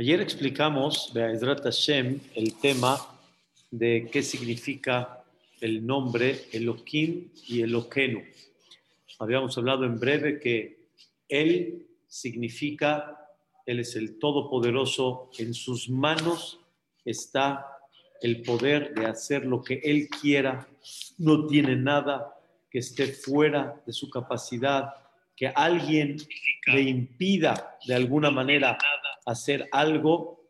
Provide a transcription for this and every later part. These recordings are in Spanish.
Ayer explicamos, Be'ezrat Hashem, el tema de qué significa el nombre Elohim y Eloquenu. Habíamos hablado en breve que Él significa, Él es el Todopoderoso, en sus manos está el poder de hacer lo que Él quiera, no tiene nada que esté fuera de su capacidad, que alguien le impida de alguna manera hacer algo.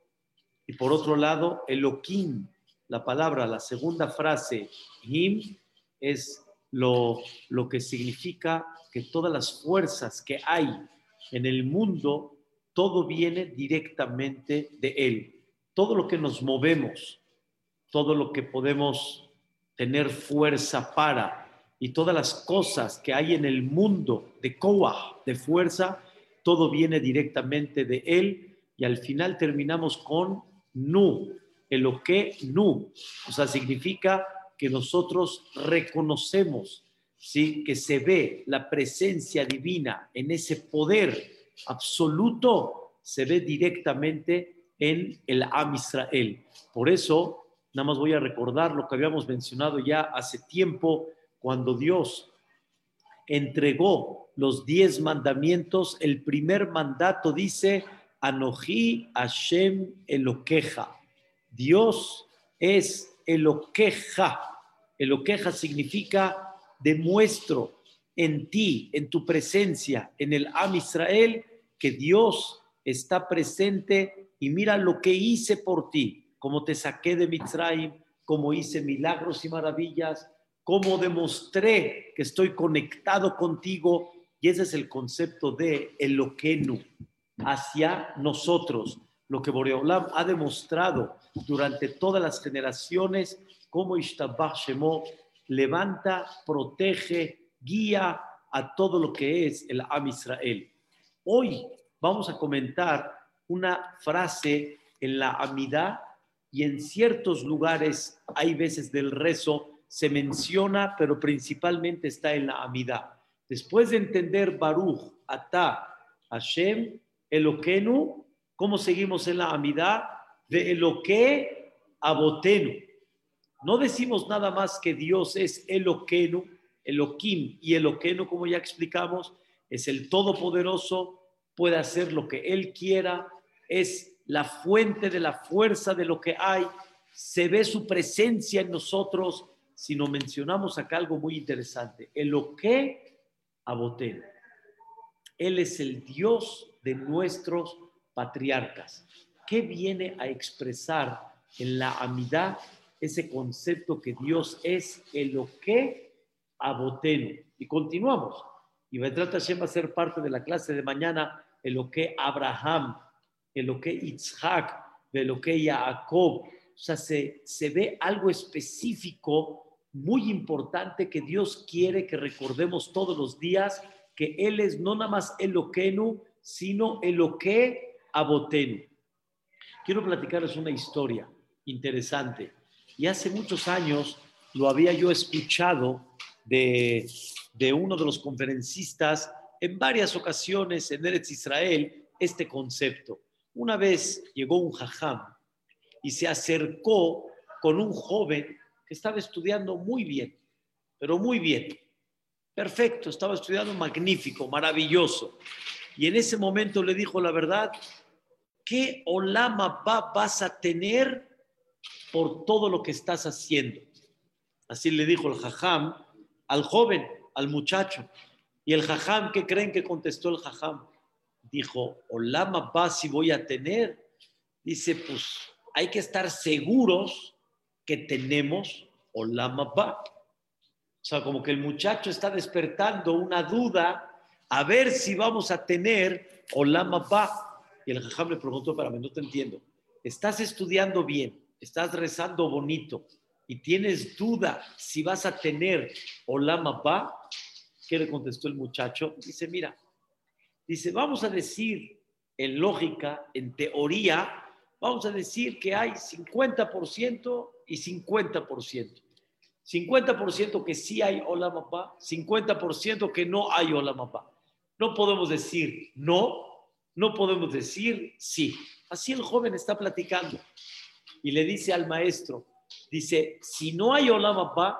Y por otro lado, Elohim, la palabra, la segunda frase, Him, es lo, lo que significa que todas las fuerzas que hay en el mundo, todo viene directamente de Él. Todo lo que nos movemos, todo lo que podemos tener fuerza para y todas las cosas que hay en el mundo de Koah, de fuerza, todo viene directamente de Él y al final terminamos con Nu, el lo que Nu, o sea, significa que nosotros reconocemos, ¿sí? que se ve la presencia divina en ese poder absoluto, se ve directamente en el Am Israel. Por eso, nada más voy a recordar lo que habíamos mencionado ya hace tiempo, cuando Dios entregó los diez mandamientos, el primer mandato dice, Anoji Hashem Eloqueja. Dios es Eloqueja. Eloqueja significa demuestro en ti, en tu presencia, en el Am Israel, que Dios está presente y mira lo que hice por ti, como te saqué de Mitzrayim, como hice milagros y maravillas, cómo demostré que estoy conectado contigo. Y ese es el concepto de Eloquenu, hacia nosotros. Lo que Boreolam ha demostrado durante todas las generaciones, cómo Ishtabach Shemo levanta, protege, guía a todo lo que es el Am Israel. Hoy vamos a comentar una frase en la Amidad y en ciertos lugares hay veces del rezo se menciona, pero principalmente está en la Amidad. Después de entender Baruch, Ata, Hashem, Eloquenu, ¿cómo seguimos en la Amidad? De Eloque Abotenu. No decimos nada más que Dios es Eloquenu, Eloquim y Eloquenu, como ya explicamos, es el Todopoderoso, puede hacer lo que Él quiera, es la fuente de la fuerza de lo que hay, se ve su presencia en nosotros, sino mencionamos acá algo muy interesante. El lo que Abotén. Él es el Dios de nuestros patriarcas. ¿Qué viene a expresar en la amidad ese concepto que Dios es el lo que Abotén? Y continuamos. Y Vedrat Hashem va a ser parte de la clase de mañana, el lo que Abraham, el lo que Isaac, el lo que Jacob. O sea, se, se ve algo específico muy importante que Dios quiere que recordemos todos los días que Él es no nada más Eloquenu, sino Eloque Abotenu. Quiero platicarles una historia interesante. Y hace muchos años lo había yo escuchado de, de uno de los conferencistas en varias ocasiones en Eretz Israel este concepto. Una vez llegó un jajam y se acercó con un joven estaba estudiando muy bien, pero muy bien. Perfecto, estaba estudiando magnífico, maravilloso. Y en ese momento le dijo la verdad, ¿qué olama va, vas a tener por todo lo que estás haciendo? Así le dijo el jajam al joven, al muchacho. Y el jajam, ¿qué creen que contestó el jajam? Dijo, olama va si voy a tener. Dice, pues hay que estar seguros que tenemos Olama O sea, como que el muchacho está despertando una duda a ver si vamos a tener Olama Y el jajam le preguntó para mí, no te entiendo. Estás estudiando bien, estás rezando bonito y tienes duda si vas a tener Olama ¿Qué le contestó el muchacho? Dice, mira, dice, vamos a decir en lógica, en teoría, vamos a decir que hay 50% y 50%. 50% que sí hay Olamapá, 50% que no hay Olamapá. No podemos decir no no podemos decir sí. Así el joven está platicando y le dice al maestro, dice, si no hay Olamapá,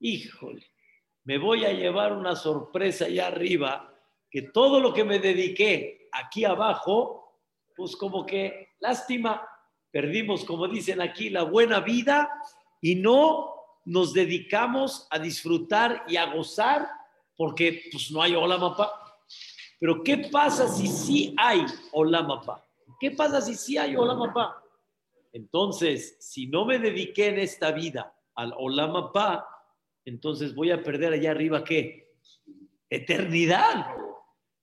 híjole, me voy a llevar una sorpresa allá arriba, que todo lo que me dediqué aquí abajo, pues como que lástima, perdimos, como dicen aquí, la buena vida y no nos dedicamos a disfrutar y a gozar porque pues no hay Olamapá. Pero ¿qué pasa si sí hay Olamapá? ¿Qué pasa si sí hay Olamapá? Entonces, si no me dediqué en esta vida al Olamapá, entonces voy a perder allá arriba qué? Eternidad.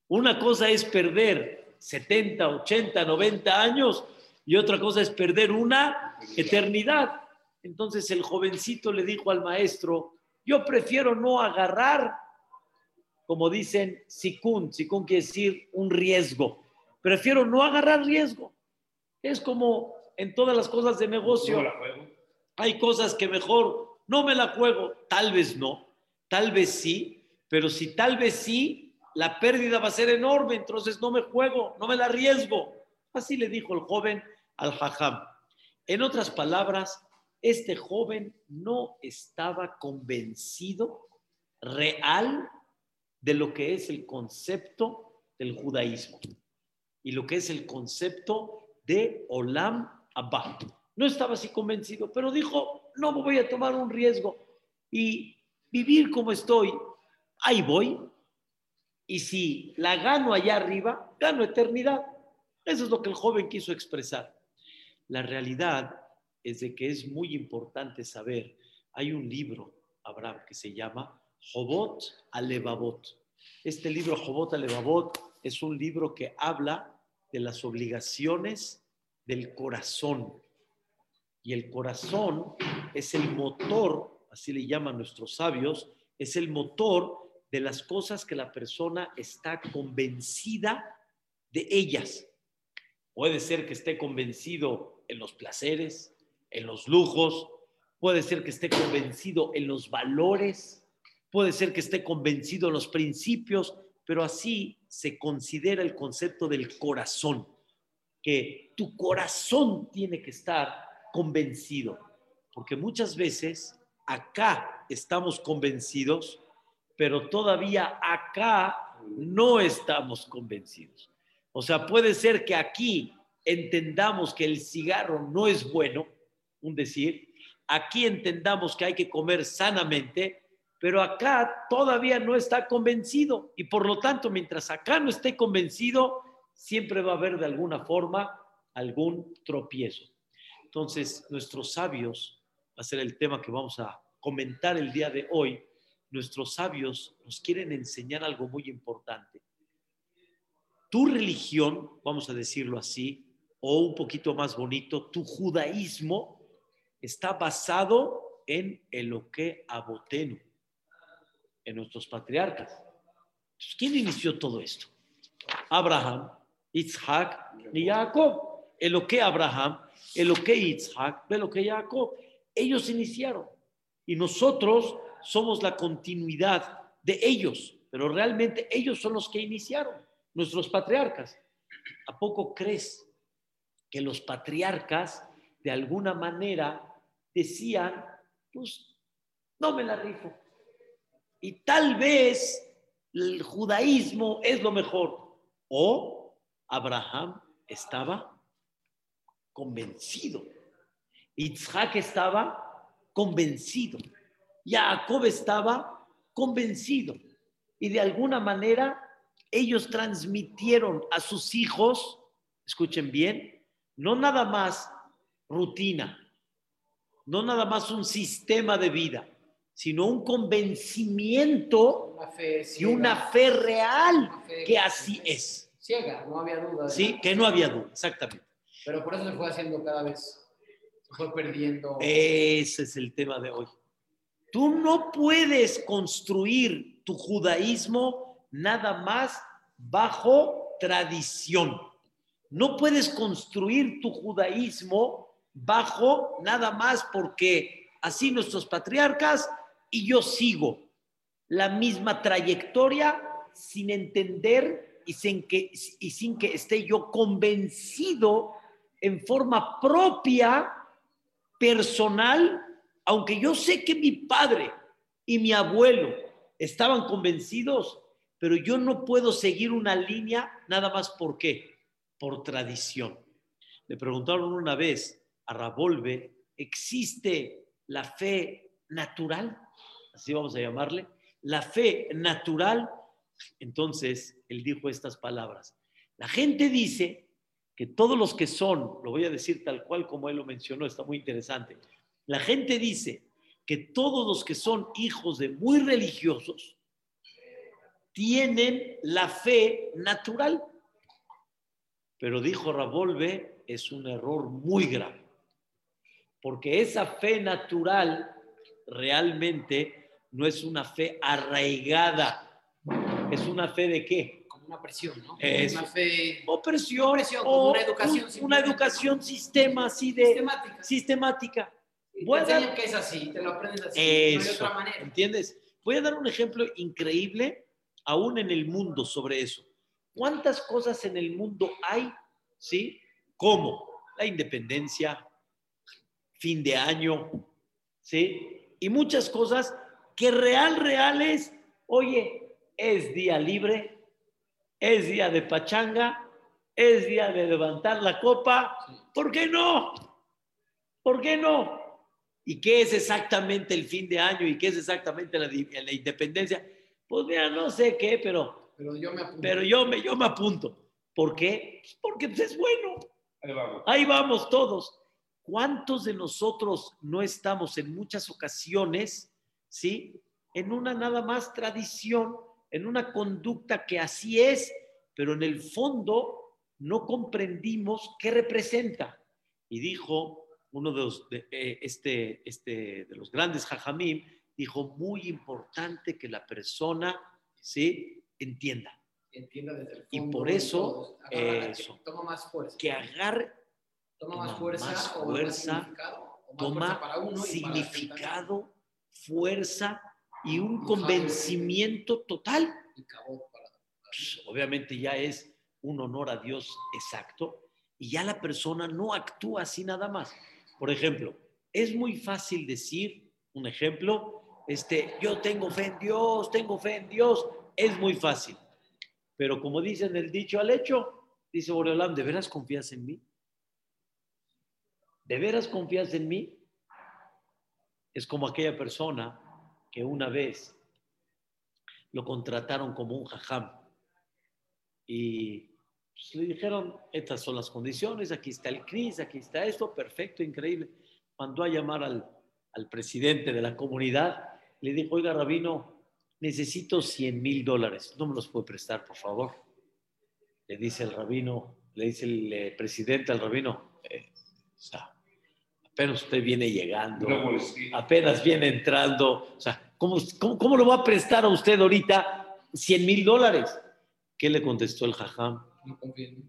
Una cosa es perder 70, 80, 90 años y otra cosa es perder una eternidad. Entonces el jovencito le dijo al maestro, yo prefiero no agarrar como dicen, sikun, sikun quiere decir un riesgo. Prefiero no agarrar riesgo. Es como en todas las cosas de negocio. Hay cosas que mejor no me la juego, tal vez no, tal vez sí, pero si tal vez sí, la pérdida va a ser enorme, entonces no me juego, no me la arriesgo. Así le dijo el joven al hajam. En otras palabras, este joven no estaba convencido real de lo que es el concepto del judaísmo y lo que es el concepto de Olam Abba. No estaba así convencido, pero dijo, no voy a tomar un riesgo y vivir como estoy, ahí voy. Y si la gano allá arriba, gano eternidad. Eso es lo que el joven quiso expresar. La realidad es de que es muy importante saber, hay un libro, Abraham, que se llama Jobot Alevabot. Este libro, Jobot Alevabot, es un libro que habla de las obligaciones del corazón. Y el corazón es el motor, así le llaman nuestros sabios, es el motor de las cosas que la persona está convencida de ellas. Puede ser que esté convencido en los placeres, en los lujos, puede ser que esté convencido en los valores, puede ser que esté convencido en los principios, pero así se considera el concepto del corazón, que tu corazón tiene que estar convencido, porque muchas veces acá estamos convencidos, pero todavía acá no estamos convencidos. O sea, puede ser que aquí entendamos que el cigarro no es bueno, un decir, aquí entendamos que hay que comer sanamente, pero acá todavía no está convencido y por lo tanto, mientras acá no esté convencido, siempre va a haber de alguna forma algún tropiezo. Entonces, nuestros sabios, va a ser el tema que vamos a comentar el día de hoy, nuestros sabios nos quieren enseñar algo muy importante. Tu religión, vamos a decirlo así, o un poquito más bonito, tu judaísmo está basado en el que abotenu en nuestros patriarcas. ¿Quién inició todo esto? Abraham, Isaac y Jacob. lo que Abraham, que Isaac, que Jacob. Ellos iniciaron y nosotros somos la continuidad de ellos, pero realmente ellos son los que iniciaron, nuestros patriarcas. ¿A poco crees que los patriarcas de alguna manera decían, pues no me la rifo, y tal vez el judaísmo es lo mejor. O Abraham estaba convencido. Isaac estaba convencido. Jacob estaba convencido. Y de alguna manera ellos transmitieron a sus hijos, escuchen bien, no nada más rutina, no nada más un sistema de vida, sino un convencimiento y una fe real que así es. Ciega, no había duda. Sí, que no había duda, exactamente. Pero por eso se fue haciendo cada vez, se fue perdiendo. Ese es el tema de hoy. Tú no puedes construir tu judaísmo nada más bajo tradición. No puedes construir tu judaísmo bajo nada más porque así nuestros patriarcas y yo sigo la misma trayectoria sin entender y sin que, y sin que esté yo convencido en forma propia, personal, aunque yo sé que mi padre y mi abuelo estaban convencidos, pero yo no puedo seguir una línea nada más por qué, por tradición. Le preguntaron una vez a Ravolve, ¿existe la fe natural? Así vamos a llamarle. La fe natural. Entonces, él dijo estas palabras. La gente dice que todos los que son, lo voy a decir tal cual como él lo mencionó, está muy interesante. La gente dice que todos los que son hijos de muy religiosos tienen la fe natural. Pero dijo Ravolve, es un error muy grave, porque esa fe natural realmente no es una fe arraigada, es una fe de qué? Como una presión, ¿no? Es, una fe. O presión, Presión, o como una educación un- una educación sistema así de Sistemática. sistemática. Te Voy a dar- que es así, te lo aprendes así. No hay Eso, otra manera. ¿entiendes? Voy a dar un ejemplo increíble aún en el mundo sobre eso. ¿Cuántas cosas en el mundo hay, sí? Como la independencia, fin de año, ¿sí? Y muchas cosas que real, real es, oye, es día libre, es día de pachanga, es día de levantar la copa. ¿por qué no? ¿Por qué no? ¿Y qué es exactamente el fin de año? ¿Y qué es exactamente la, independencia? Pues mira, no sé qué, pero, Pero yo me apunto. pero yo, me, yo me apunto. ¿Por qué? Pues porque pues, es bueno. Ahí vamos. Ahí vamos todos. ¿Cuántos de nosotros no estamos en muchas ocasiones, sí? En una nada más tradición, en una conducta que así es, pero en el fondo no comprendimos qué representa. Y dijo uno de los, de, eh, este, este, de los grandes jajamim, dijo, muy importante que la persona, ¿sí? Entienda Entienda desde el Y fondo por y eso, todo. Agarra- eso. Toma más fuerza. que agarre toma más fuerza. más o fuerza, más significado, o más fuerza para toma uno para significado, fuerza y un Ajá. convencimiento total. y cabot para- Pues, obviamente ya es un honor a Dios exacto y ya la persona no actúa así nada más. Por ejemplo, es muy fácil decir, un ejemplo, este, yo tengo fe en Dios, tengo fe en Dios, es muy fácil. Pero como dicen el dicho al hecho, dice Boreolam, ¿de veras confías en mí? ¿De veras confías en mí? Es como aquella persona que una vez lo contrataron como un jajam y pues, le dijeron, estas son las condiciones, aquí está el CRIS, aquí está esto, perfecto, increíble. Mandó a llamar al, al presidente de la comunidad, le dijo, oiga, rabino, necesito 100 mil dólares, ¿no me los puede prestar, por favor? Le dice el rabino, le dice el eh, presidente al rabino, "Eh, o sea, apenas usted viene llegando, molestia. apenas viene entrando, o sea, ¿cómo, cómo, cómo lo va a prestar a usted ahorita 100 mil dólares? ¿Qué le contestó el jajam? No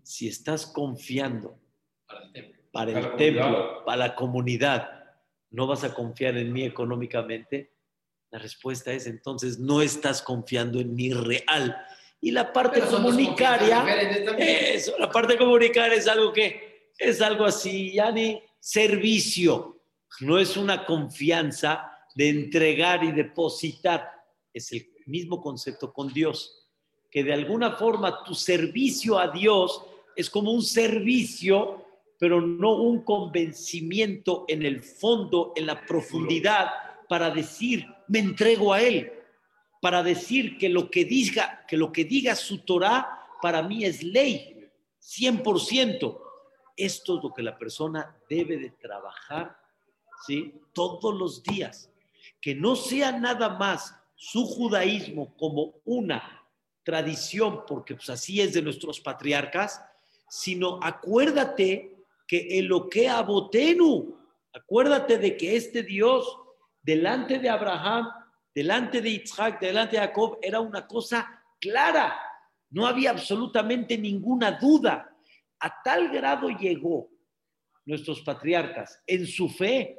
Si estás confiando para el templo. para el Para la templo, comunidad. para la comunidad, ¿no vas a confiar en mí económicamente? La respuesta es entonces no estás confiando en mí real. Y la parte comunicaria, eso, la parte comunicaria es algo que es algo así, ya ni servicio, no es una confianza de entregar y depositar, es el mismo concepto con Dios, que de alguna forma tu servicio a Dios es como un servicio, pero no un convencimiento en el fondo, en la profundidad, para decir, me entrego a Él, para decir que lo que diga, que lo que diga su Torah para mí es ley, 100%. Esto es lo que la persona debe de trabajar, ¿sí? Todos los días. Que no sea nada más su judaísmo como una tradición, porque pues así es de nuestros patriarcas, sino acuérdate que Eloque Abotenu, acuérdate de que este Dios, delante de Abraham, delante de Isaac, delante de Jacob, era una cosa clara, no había absolutamente ninguna duda. A tal grado llegó nuestros patriarcas en su fe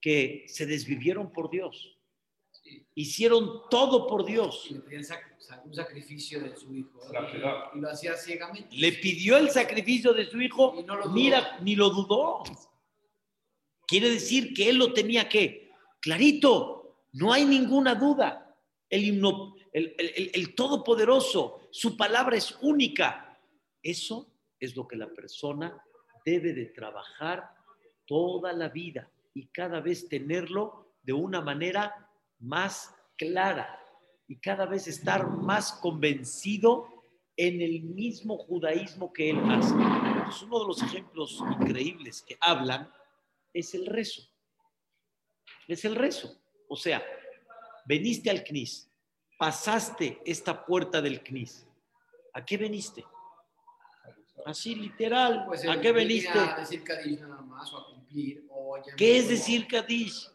que se desvivieron por Dios. Sí. Hicieron todo por Dios. Le pedían un sacrificio de su hijo. Y- lo hacía ciegamente. Le pidió el sacrificio de su hijo. Y no lo dudó. Mira, ni lo dudó. Quiere decir que él lo tenía que. Clarito, no hay ninguna duda. El, himno- el, el- el- el Todopoderoso, su palabra es única. Eso es lo que la persona debe de trabajar toda la vida y cada vez tenerlo de una manera más clara y cada vez estar más convencido en el mismo judaísmo que él hace. Entonces, uno de los ejemplos increíbles que hablan es el rezo. Es el rezo. O sea, veniste al CNIS, pasaste esta puerta del CNIS. ¿A qué veniste? Así literal. Pues, ¿A qué veniste? A decir Kadish nada más o a cumplir. O ya ¿Qué es decir Kadish?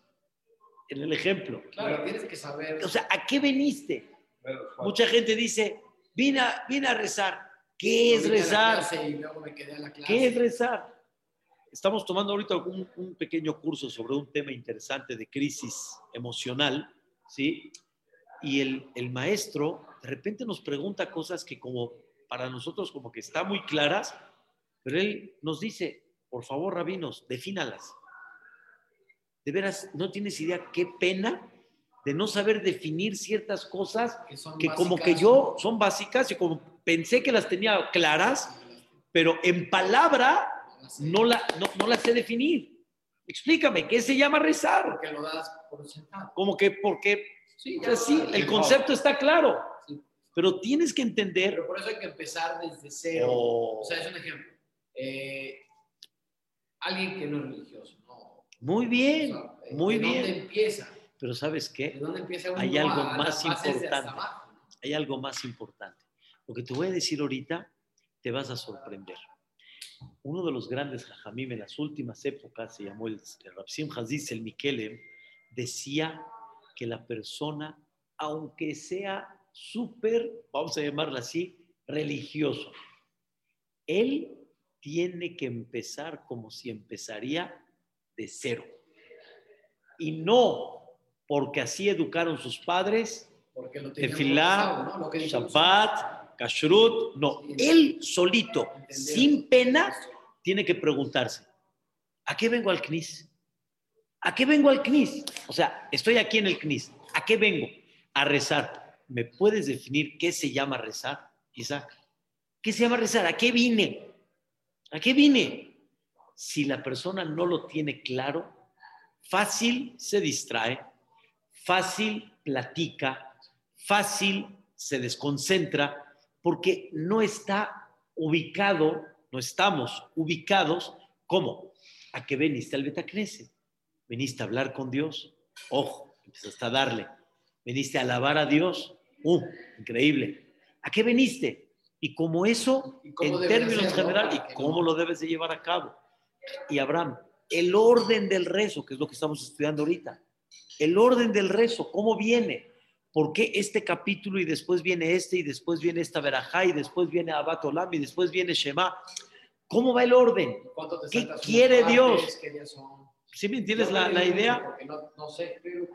En el ejemplo. Claro, tienes que saber. O sea, ¿a qué veniste? Mucha gente dice, vine a, vine a rezar. ¿Qué es a la rezar? clase Y luego me quedé a la clase. ¿Qué es rezar? Estamos tomando ahorita un, un pequeño curso sobre un tema interesante de crisis emocional, ¿sí? Y el, el maestro de repente nos pregunta cosas que como para nosotros como que están muy claras, pero él nos dice, por favor, rabinos, defínalas. De veras, no tienes idea qué pena de no saber definir ciertas cosas Que, como que yo son básicas y como pensé que las tenía claras, pero en palabra no, la, no, no las sé definir. Explícame, ¿qué se llama rezar? Porque lo das por sentado. Como que, porque, Sí, o sea, sí, lo das. el concepto está claro. Pero tienes que entender. Pero por eso hay que empezar desde cero. Oh, O sea, es un ejemplo. Eh, alguien que no es religioso, ¿no? muy O bien, sea, eh, muy ¿de bien. dónde empieza? pero ¿sabes ¿De qué? dónde empieza uno Hay algo a más importante. abajo, ¿no? Hay algo más importante. Lo que te voy a decir ahorita, te vas a sorprender. Uno de los grandes jajamim en las últimas épocas, se llamó el, el Rapsim Haziz, el Mikelem, decía que la persona, aunque sea súper, vamos a llamarla así, religioso, él tiene que empezar como si empezaría de cero. Y no porque así educaron sus padres, Porque lo Tefilá, ¿no? Shabbat, Kashrut, no, Sí. él solito, sin pena, tiene que preguntarse, ¿a qué vengo al CNIS? ¿A qué vengo al CNIS? O sea, estoy aquí en el CNIS, ¿a qué vengo? A rezar. ¿Me puedes definir qué se llama rezar, Isaac? ¿Qué se llama rezar? ¿A qué vine? ¿A qué vine? Si la persona no lo tiene claro, fácil se distrae, fácil platica, fácil se desconcentra, porque no está ubicado, no estamos ubicados, ¿cómo? A que veniste al Betacneset, veniste a hablar con Dios, ojo, empezaste a darle, veniste a alabar a Dios, ¡uh! Increíble. ¿A qué veniste? Y como eso, ¿Y cómo en términos generales, ¿y cómo lo debes de llevar a cabo? Y Abraham, el orden del rezo, que es lo que estamos estudiando ahorita, el orden del rezo, ¿cómo viene? ¿Por qué este capítulo y después viene este y después viene esta verajá y después viene Abat Olam y después viene Shema? ¿Cómo va el orden? ¿Cuánto te ¿Qué quiere? Dios? ¿Sí me entiendes la, idea? No, no sé. Pero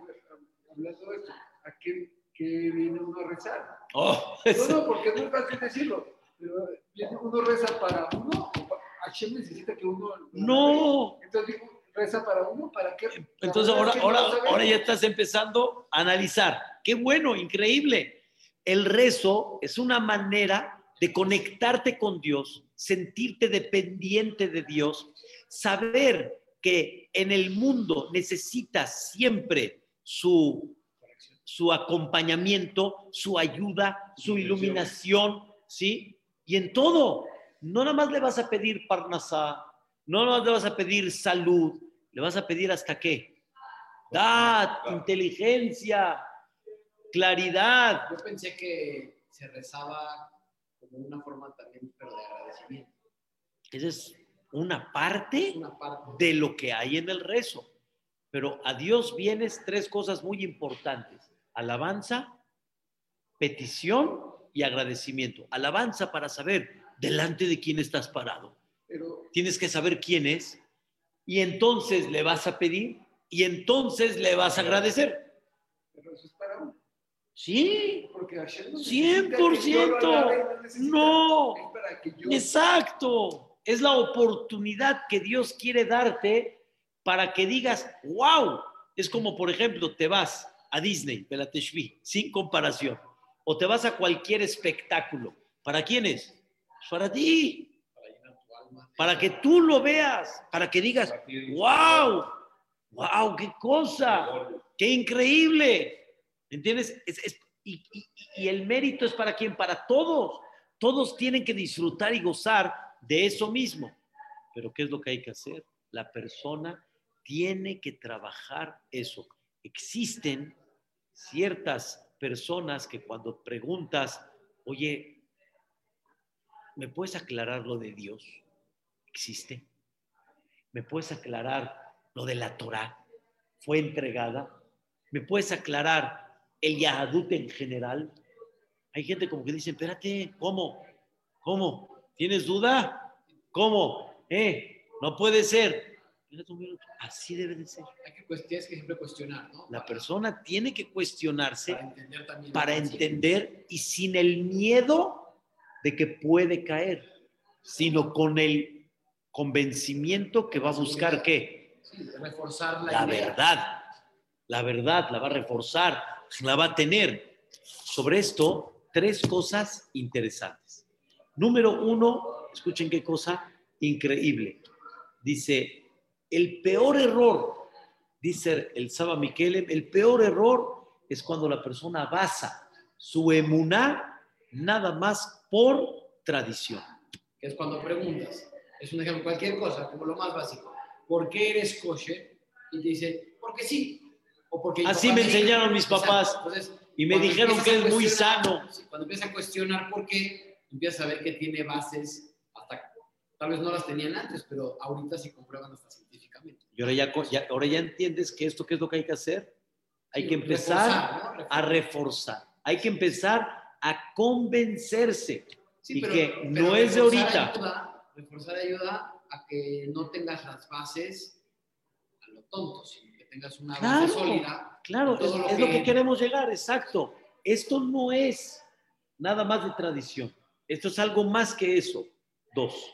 hablando de esto, ¿a qué, qué viene uno a rezar? Oh, No, no, porque no es fácil decirlo. Pero viene uno reza para uno, o pa- Hashem necesita que uno. no. Entonces digo, reza para uno, ¿para qué? Entonces ahora, ahora, ahora ya estás empezando a analizar. Qué bueno, increíble. El rezo es una manera de conectarte con Dios, sentirte dependiente de Dios, saber que en el mundo necesitas siempre su, su acompañamiento, su ayuda, su iluminación, ¿sí? Y en todo, no nada más le vas a pedir parnasá, no nada más le vas a pedir salud, le vas a pedir hasta qué? Dad, inteligencia, claridad. Yo pensé que se rezaba como una forma también, pero de agradecimiento. Esa es una parte una parte. de lo que hay en el rezo. Pero a Dios vienes tres cosas muy importantes. Alabanza, petición y agradecimiento. Alabanza para saber delante de quién estás parado. Pero Tienes que saber quién es y entonces le vas a pedir y entonces le vas a agradecer. Pero eso es Sí, Porque Hashem no 100%. necesita que yo lo alabe, no no. Es para que yo Exacto. Es la oportunidad que Dios quiere darte para que digas, wow. Es como, por ejemplo, te vas a Disney, Belateshvi, sin comparación. O te vas a cualquier espectáculo. ¿Para quién es? Para ti. para que tú lo veas. Para que digas, wow. Wow, qué cosa. Qué increíble. ¿Entiendes? Es- es- y, y- y el mérito es para quién? Para todos. Todos tienen que disfrutar y gozar de eso mismo. Pero ¿qué es lo que hay que hacer? La persona tiene que trabajar eso. Existen ciertas personas que cuando preguntas, oye, ¿me puedes aclarar lo de Dios? ¿Existe? ¿Me puedes aclarar lo de la Torah? ¿Fue entregada? ¿Me puedes aclarar el Yahadut en general? Hay gente como que dice, espérate, ¿cómo? ¿Cómo? ¿Tienes duda? ¿Cómo? ¿Eh? No puede ser. Así debe de ser. Hay que, tienes que siempre cuestionar, ¿no? La persona tiene que cuestionarse Para entender también. para entender y sin el miedo de que puede caer, sino con el convencimiento que va a buscar qué? Sí, reforzar la, La idea. verdad. La verdad la va a reforzar, la va a tener. Sobre esto, tres cosas interesantes. Número uno, escuchen qué cosa increíble. Dice, el peor error, dice el Saba Miquelem, el peor error es cuando la persona basa su emuná nada más por tradición. es cuando preguntas. Es un ejemplo, cualquier cosa, como lo más básico. ¿Por qué eres kosher? Y te dice, porque sí. O porque Así me enseñaron mis papás. Entonces, Y me dijeron que es muy sano. sí, Cuando empiezas a cuestionar por qué, empiezas a ver que tiene bases hasta tal vez no las tenían antes, pero ahorita sí comprueban hasta científicamente. Y ahora ya, ya- ahora ya entiendes que esto qué es lo que hay que hacer. Hay que empezar a reforzar. Hay que empezar a convencerse. Sí, y pero- que pero no es de ahorita. Ayuda, reforzar ayuda a que no tengas las bases a lo tonto, sino que tengas una Claro, base sólida. Claro, es, lo es lo que queremos llegar, exacto. Esto no es nada más de tradición. Esto es algo más que eso. Dos,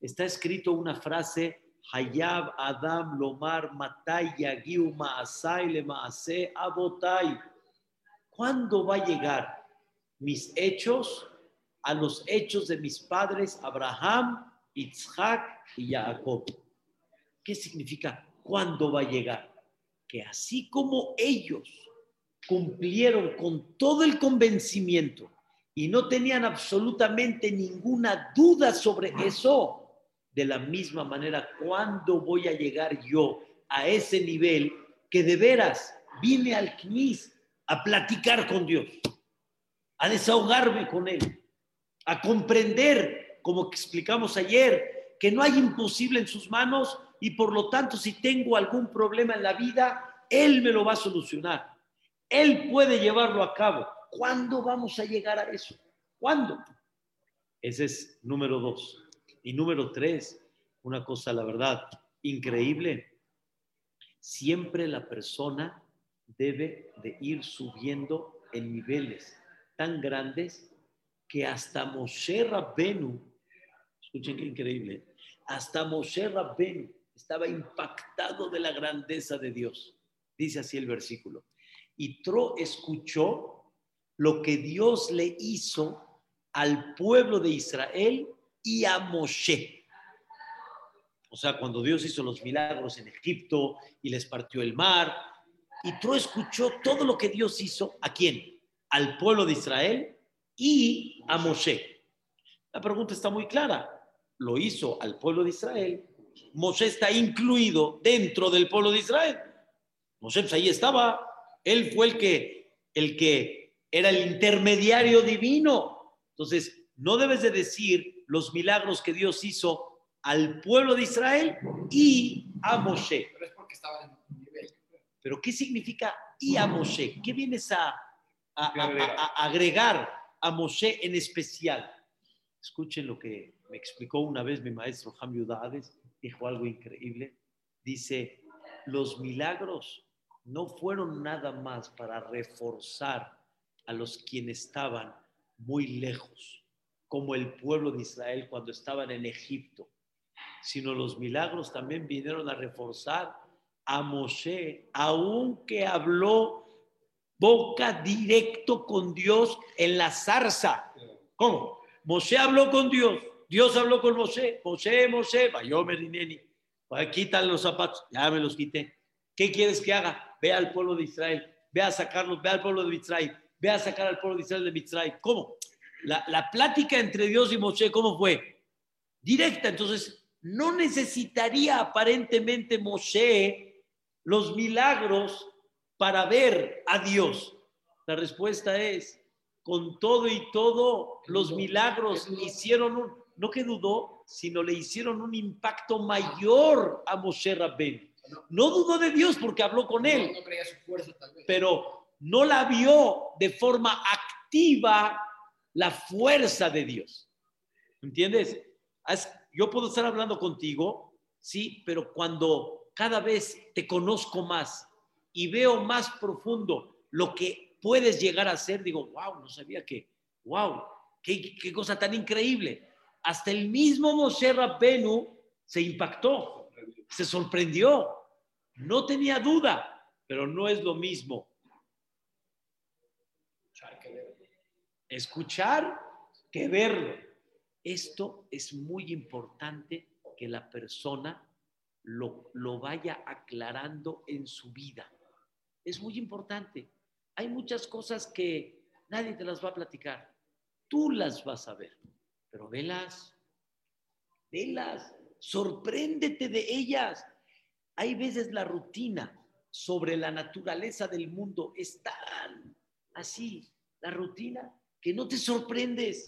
está escrito una frase, Hayab Adam Lomar Matai Yagiu Maasai Le Maase Abotai. ¿Cuándo va a llegar mis hechos a los hechos de mis padres Abraham, Isaac y Jacob? ¿Qué significa cuándo va a llegar? Que así como ellos cumplieron con todo el convencimiento y no tenían absolutamente ninguna duda sobre eso, de la misma manera, ¿cuándo voy a llegar yo a ese nivel que de veras vine al CNIS a platicar con Dios, a desahogarme con Él, a comprender, como explicamos ayer, que no hay imposible en sus manos y por lo tanto si tengo algún problema en la vida, Él me lo va a solucionar. Él puede llevarlo a cabo. ¿Cuándo vamos a llegar a eso? ¿Cuándo? Ese es número dos. Y número tres, una cosa, la verdad, increíble. Siempre la persona debe de ir subiendo en niveles tan grandes que hasta Moshe Rabbenu, escuchen qué increíble, hasta Moshe Rabbenu estaba impactado de la grandeza de Dios. Dice así el versículo. Y Tro escuchó lo que Dios le hizo al pueblo de Israel y a Moshe. O sea, cuando Dios hizo los milagros en Egipto y les partió el mar, y Tro escuchó todo lo que Dios hizo, ¿a quién? Al pueblo de Israel y a Moshe. La pregunta está muy clara. Lo hizo al pueblo de Israel. Moshe está incluido dentro del pueblo de Israel. Moshe pues ahí estaba. Él fue el que, el que era el intermediario divino. Entonces, no debes de decir los milagros que Dios hizo al pueblo de Israel y a Moshe. Pero es porque estaban en nivel. Pero ¿qué significa y a Moshe? ¿Qué vienes a, a- a- a- a agregar a Moshe en especial? Escuchen lo que me explicó una vez mi maestro Ham Yudades, dijo algo increíble. Dice, los milagros no fueron nada más para reforzar a los quienes estaban muy lejos, como el pueblo de Israel cuando estaban en Egipto, sino los milagros también vinieron a reforzar a Moshe, aunque habló boca directo con Dios en la zarza. ¿Cómo? Moshe habló con Dios, Dios habló con Moshe, Moshe, Moshe, yo me rineni, quitan los zapatos, ya me los quité. ¿Qué quieres que haga? Ve al pueblo de Israel, ve a sacarlos, ve al pueblo de Israel, ve a sacar al pueblo de Israel de Israel. ¿Cómo? La, la plática entre Dios y Moshe, ¿cómo fue? Directa, entonces no necesitaría aparentemente Moshe los milagros para ver a Dios. La respuesta es, con todo y todo, los milagros hicieron un, no que dudó, sino le hicieron un impacto mayor a Moshe Rabben. No dudó de Dios porque habló con él, pero no la vio de forma activa la fuerza de Dios. ¿Entiendes? Yo puedo estar hablando contigo, sí, pero cuando cada vez te conozco más y veo más profundo lo que puedes llegar a ser, digo, wow, no sabía que, wow, qué, cosa tan increíble. Hasta el mismo Moshe Rabbenu se impactó, se sorprendió, no tenía duda, pero no es lo mismo escuchar que verlo. Esto es muy importante que la persona lo, lo, vaya aclarando en su vida. Es muy importante. Hay muchas cosas que nadie te las va a platicar. Tú las vas a ver, pero velas, velas, sorpréndete de ellas. Hay veces la rutina sobre la naturaleza del mundo es tan así, la rutina, que no te sorprendes,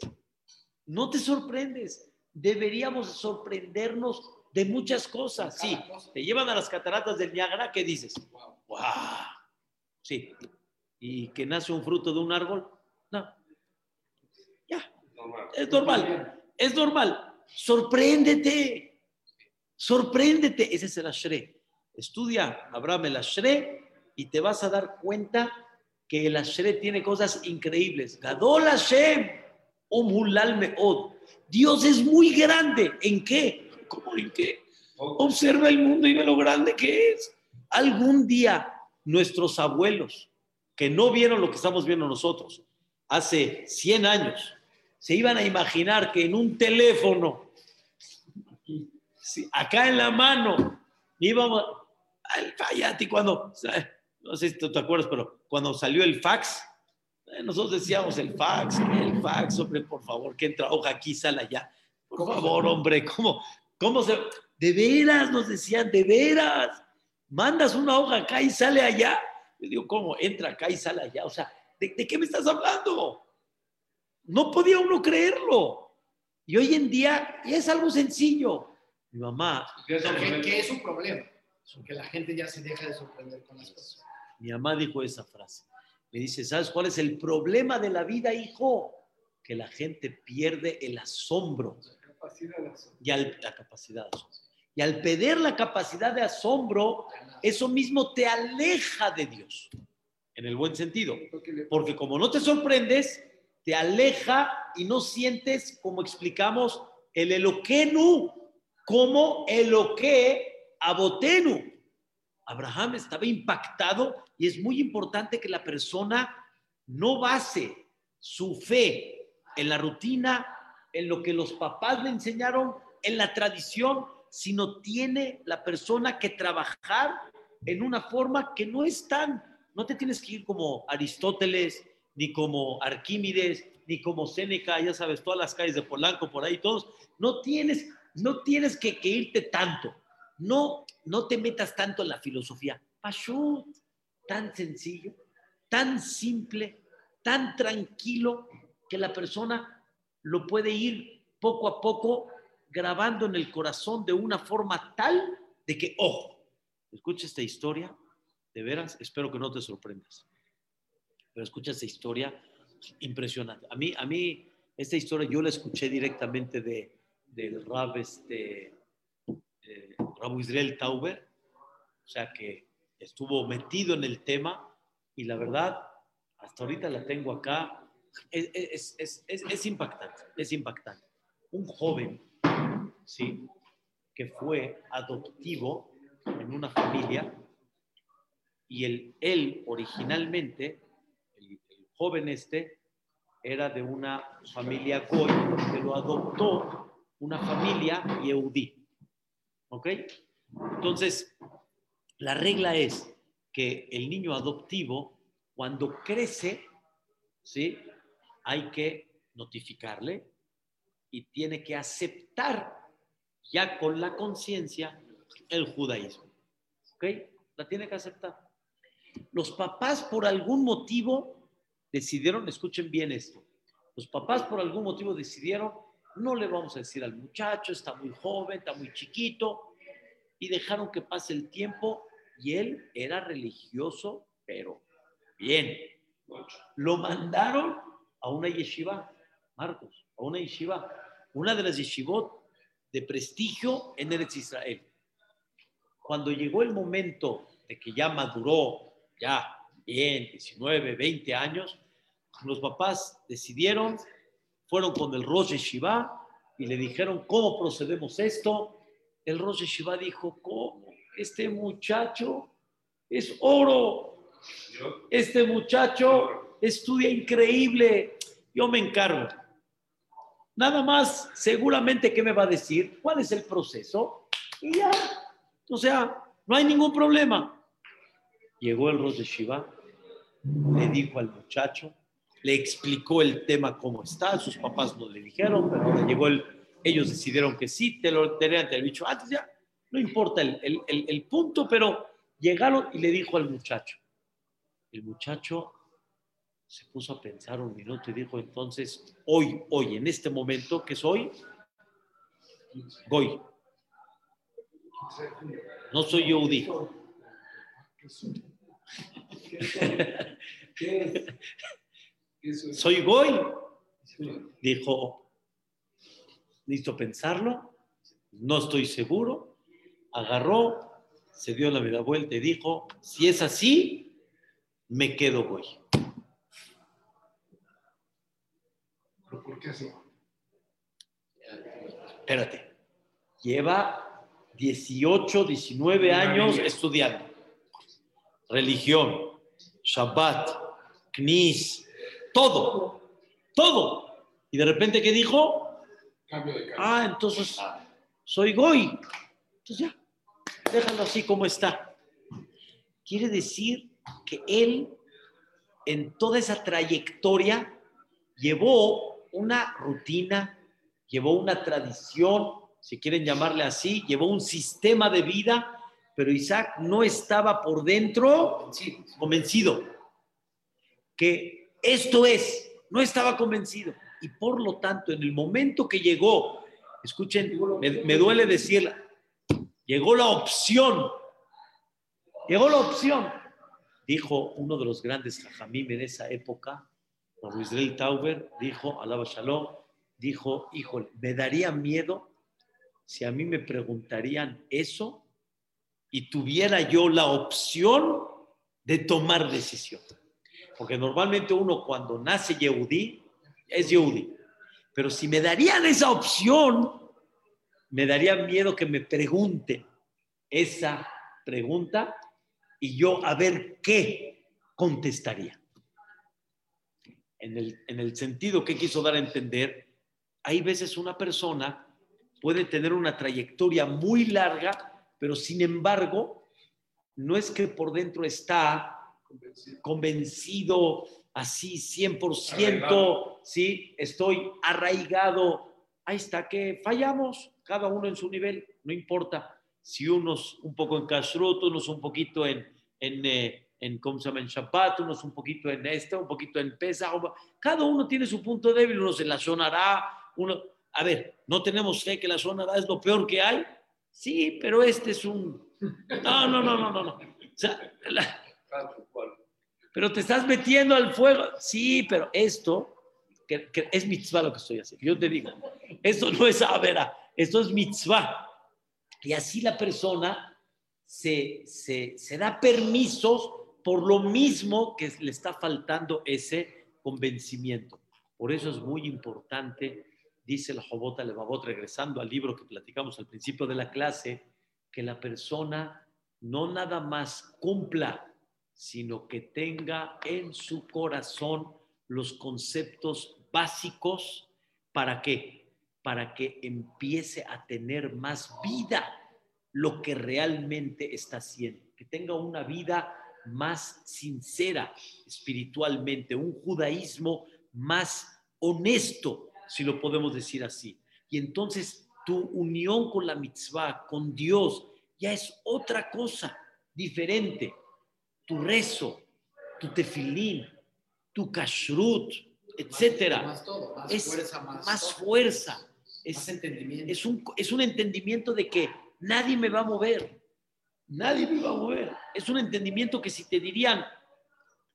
no te sorprendes. Deberíamos sorprendernos de muchas cosas. Sí, te llevan a las cataratas del Niágara, ¿qué dices? Wow. Sí. ¿Y que nace un fruto de un árbol? No. Ya. Es normal. Es normal. Sorpréndete. Sorpréndete. Ese es el Ashre. Estudia Abraham el Ashre y te vas a dar cuenta que el Ashre tiene cosas increíbles. Gadol Hashem, Omulal Meod. Dios es muy grande. ¿En qué? ¿Cómo en qué? Observa el mundo y ve lo grande que es. Algún día nuestros abuelos, que no vieron lo que estamos viendo nosotros, hace 100 años, se iban a imaginar que en un teléfono, acá en la mano, íbamos al Fayati cuando, no sé si te acuerdas, pero cuando salió el fax, eh, nosotros decíamos el fax, el fax, hombre, por favor, que entra hoja aquí, sale allá. Por favor, hombre, ¿cómo, ¿cómo se...? De veras, nos decían, de veras. Mandas una hoja acá y sale allá. Yo digo, ¿cómo? Entra acá y sale allá. O sea, ¿de, de qué me estás hablando? No podía uno creerlo. Y hoy en día es algo sencillo. Mi mamá. ¿Qué, es un problema? Que la gente ya se deja de sorprender con las cosas. Mi mamá dijo esa frase. Me dice, ¿sabes cuál es el problema de la vida, hijo? Que la gente pierde el asombro. La capacidad de. Y al, la capacidad de asombro. Y al perder la capacidad de asombro, eso mismo te aleja de Dios. En el buen sentido. Porque como no te sorprendes, te aleja y no sientes, como explicamos, el eloquenu como eloque abotenu. Abraham estaba impactado y es muy importante que la persona no base su fe en la rutina, en lo que los papás le enseñaron, en la tradición, sino tiene la persona que trabajar en una forma que no es tan, no te tienes que ir como Aristóteles, ni como Arquímedes, ni como Séneca, ya sabes, todas las calles de Polanco, por ahí todos, no tienes, no tienes que, irte tanto, no, no te metas tanto en la filosofía. Pashut, tan sencillo, tan simple, tan tranquilo, que la persona lo puede ir poco a poco grabando en el corazón de una forma tal de que, ojo, escucha esta historia, de veras, espero que no te sorprendas, pero escucha esta historia impresionante. A mí, a mí esta historia yo la escuché directamente de, del Rab, este, eh, Israel Tauber, o sea que estuvo metido en el tema y la verdad, hasta ahorita la tengo acá, es, es- es- es- impactante, es impactante. Un joven, ¿sí? Que fue adoptivo en una familia y el, él originalmente, el, el joven este, era de una familia goy que lo adoptó una familia yehudí. ¿Ok? Entonces, la regla es que el niño adoptivo, cuando crece, ¿sí? Hay que notificarle y tiene que aceptar ya con la conciencia el judaísmo. ¿Ok? La tiene que aceptar. Los papás por algún motivo decidieron, escuchen bien esto, los papás por algún motivo decidieron, no le vamos a decir al muchacho, está muy joven, está muy chiquito, y dejaron que pase el tiempo y él era religioso, pero bien. Lo mandaron a una yeshiva, Marcos, a una yeshiva, una de las yeshivot de prestigio en Eretz Israel. Cuando llegó el momento de que ya maduró, ya bien, 19, 20 años, los papás decidieron, fueron con el Rosh Yeshiva y le dijeron, ¿cómo procedemos esto? El Rosh Yeshiva dijo, ¿cómo? Este muchacho es oro. Este muchacho estudia increíble. Yo me encargo. Nada más, seguramente, ¿qué me va a decir? ¿Cuál es el proceso? Y ya. O sea, no hay ningún problema. Llegó el Rosh Yeshiva, le dijo al muchacho, le explicó el tema cómo está, sus papás no le dijeron, pero llegó el, ellos decidieron que sí, te lo tenían te lo dicho antes ya, no importa el, el- el- el punto, pero llegaron y le dijo al muchacho. El muchacho se puso a pensar un minuto y dijo, entonces, hoy, hoy, en este momento, ¿qué soy? Goy. No soy Yehudi. Soy Goy. Dijo, listo pensarlo, no estoy seguro. Agarró, se dio la media vuelta y dijo, si es así, me quedo Goy. ¿Pero por qué así? Espérate, lleva 18, 19 años estudiando. Religión, Shabbat, Knis, todo, todo. Y de repente, ¿qué dijo? Cambio de. Ah, entonces soy Goy. Entonces ya, déjalo así como está. Quiere decir que él, en toda esa trayectoria, llevó una rutina, llevó una tradición, si quieren llamarle así, llevó un sistema de vida, pero Isaac no estaba por dentro convencido que esto es, no estaba convencido. Y por lo tanto, en el momento que llegó, escuchen, me, duele decir, llegó la opción, llegó la opción, dijo uno de los grandes jajamim en esa época, Israel Tauber, dijo, alaba shalom, dijo, híjole, me daría miedo si a mí me preguntarían eso y tuviera yo la opción de tomar decisión. Porque normalmente uno cuando nace Yehudí, es Yehudí. Pero si me darían esa opción, me daría miedo que me pregunten esa pregunta y yo a ver qué contestaría. En el, en el sentido que quiso dar a entender, hay veces una persona puede tener una trayectoria muy larga, pero sin embargo, no es que por dentro está convencido así 100%, Arraigado. sí, estoy arraigado. Ahí está, que fallamos, cada uno en su nivel, no importa si unos un poco en kashrut, unos un poquito en, en, eh, en ¿cómo se llama? En Shabbat, unos un poquito en este, un poquito en Pesa, cada uno tiene su punto débil, uno se la sonará, uno, a ver, ¿no tenemos fe que la sonará es lo peor que hay? Sí, pero este es un... No, no, no, no, no, no. O sea, la-. Pero te estás metiendo al fuego. Sí, pero esto, que, que es mitzvah lo que estoy haciendo. Yo te digo, esto no es avera, esto es mitzvah. Y así la persona se, se, se da permisos por lo mismo que le está faltando ese convencimiento. Por eso es muy importante, dice la Jobota Levavot, regresando al libro que platicamos al principio de la clase, que la persona no nada más cumpla, sino que tenga en su corazón los conceptos básicos para qué? Para que empiece a tener más vida lo que realmente está haciendo, que tenga una vida más sincera espiritualmente, un judaísmo más honesto, si lo podemos decir así. Y entonces tu unión con la mitzvah, con Dios, ya es otra cosa diferente. Tu rezo, tu tefilín, tu kashrut, etcétera. Más todo, más es fuerza, más, más fuerza. Es, más entendimiento. es un, es un entendimiento de que nadie me va a mover. Nadie me va a mover. Es un entendimiento que si te dirían,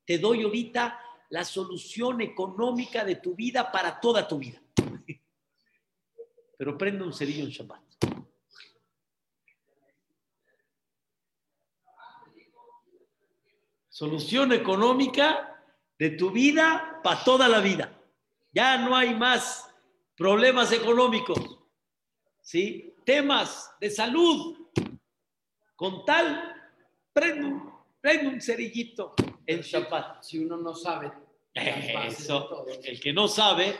te doy ahorita la solución económica de tu vida para toda tu vida. Pero prende un cerillo en Shabbat. Solución económica de tu vida para toda la vida. Ya no hay más problemas económicos. ¿Sí? Temas de salud. Con tal, prende un, prende un cerillito en Shabbat. Si uno no sabe de Eso, todo, el que no sabe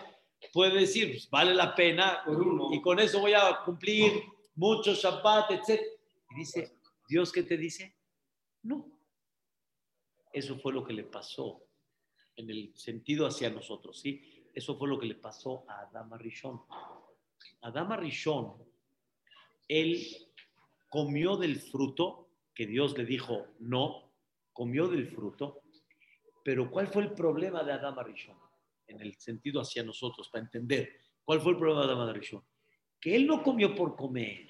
puede decir, pues, vale la pena por uno. y con eso voy a cumplir mucho Shabbat, etc. Y dice, ¿Dios qué te dice? No. Eso fue lo que le pasó en el sentido hacia nosotros, ¿sí? Eso fue lo que le pasó a Adama Rishon. Adama Rishon, él comió del fruto que Dios le dijo no, comió del fruto, pero ¿cuál fue el problema de Adama Rishon? En el sentido hacia nosotros, para entender. ¿Cuál fue el problema de Adama Rishon? Que él no comió por comer,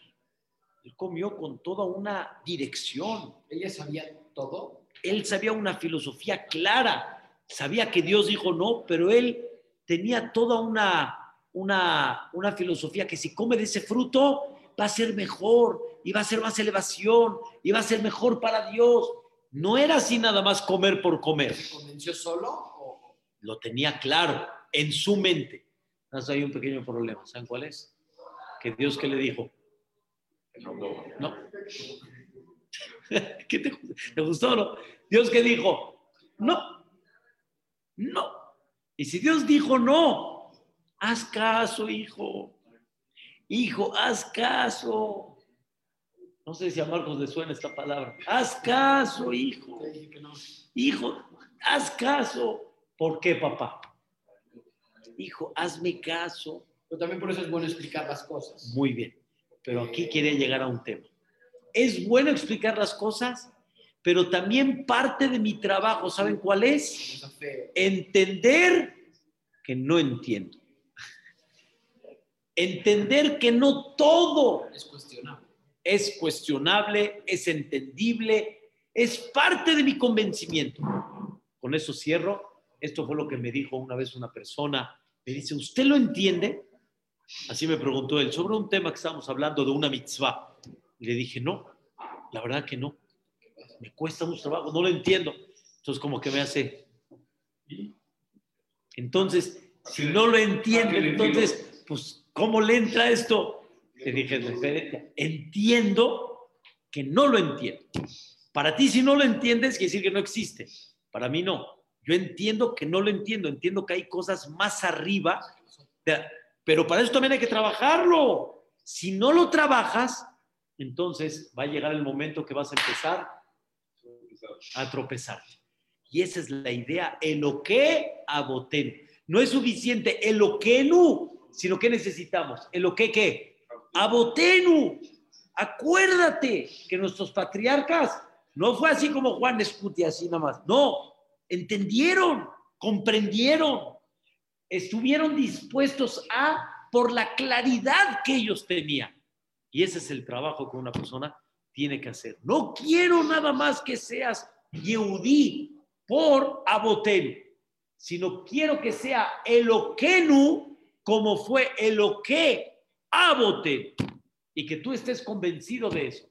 él comió con toda una dirección. Ella sabía todo. Él sabía una filosofía clara, sabía que Dios dijo no, pero él tenía toda una, una, una filosofía que si come de ese fruto va a ser mejor y va a ser más elevación y va a ser mejor para Dios. No era así nada más comer por comer, ¿Se convenció solo? O... lo tenía claro en su mente. Entonces hay un pequeño problema, ¿saben cuál es? Que Dios que le dijo, no. ¿Qué te, te gustó o no? Dios que dijo, no, no. Y si Dios dijo no, haz caso, hijo. Hijo, haz caso. No sé si a Marcos le suena esta palabra. Haz caso, hijo. Hijo, haz caso. ¿Por qué, papá? Hijo, hazme caso. Pero también por eso es bueno explicar las cosas. Muy bien. Pero aquí quería llegar a un tema. Es bueno explicar las cosas, pero también parte de mi trabajo, ¿saben cuál es? Entender que no entiendo. Entender que no todo Es cuestionable. es cuestionable, es entendible, es parte de mi convencimiento. Con eso cierro. Esto fue lo que me dijo una vez una persona. Me dice, ¿usted lo entiende? Así me preguntó él, sobre un tema que estábamos hablando de una mitzvah. Y le dije, no, la verdad que no. Me cuesta mucho trabajo, no lo entiendo. Entonces, como que me hace. Entonces, si no lo entiende, entonces, pues, ¿cómo le entra esto? Le dije, referente, entiendo que no lo entiendo. Para ti, si no lo entiendes, quiere decir que no existe. Para mí, no. Yo entiendo que no lo entiendo. Entiendo que hay cosas más arriba, de- pero para eso también hay que trabajarlo. Si no lo trabajas, entonces va a llegar el momento que vas a empezar a tropezarte. Y esa es la idea, eloque abotenu. No es suficiente eloquenu, sino que necesitamos. ¿Eloque qué? Abotenu. Acuérdate que nuestros patriarcas no fue así como Juan Escuti, así nada más. No, entendieron, comprendieron, estuvieron dispuestos a, por la claridad que ellos tenían. Y ese es el trabajo que una persona tiene que hacer. No quiero nada más que seas Yehudí por Abotel, sino quiero que sea Eloquenu como fue Eloque Abotel y que tú estés convencido de eso.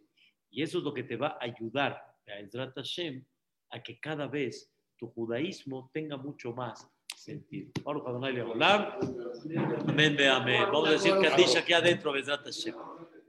Y eso es lo que te va a ayudar, a Hashem, a que cada vez tu judaísmo tenga mucho más sentido. Amén, amén. Vamos a decir Kaddish aquí adentro, Hashem.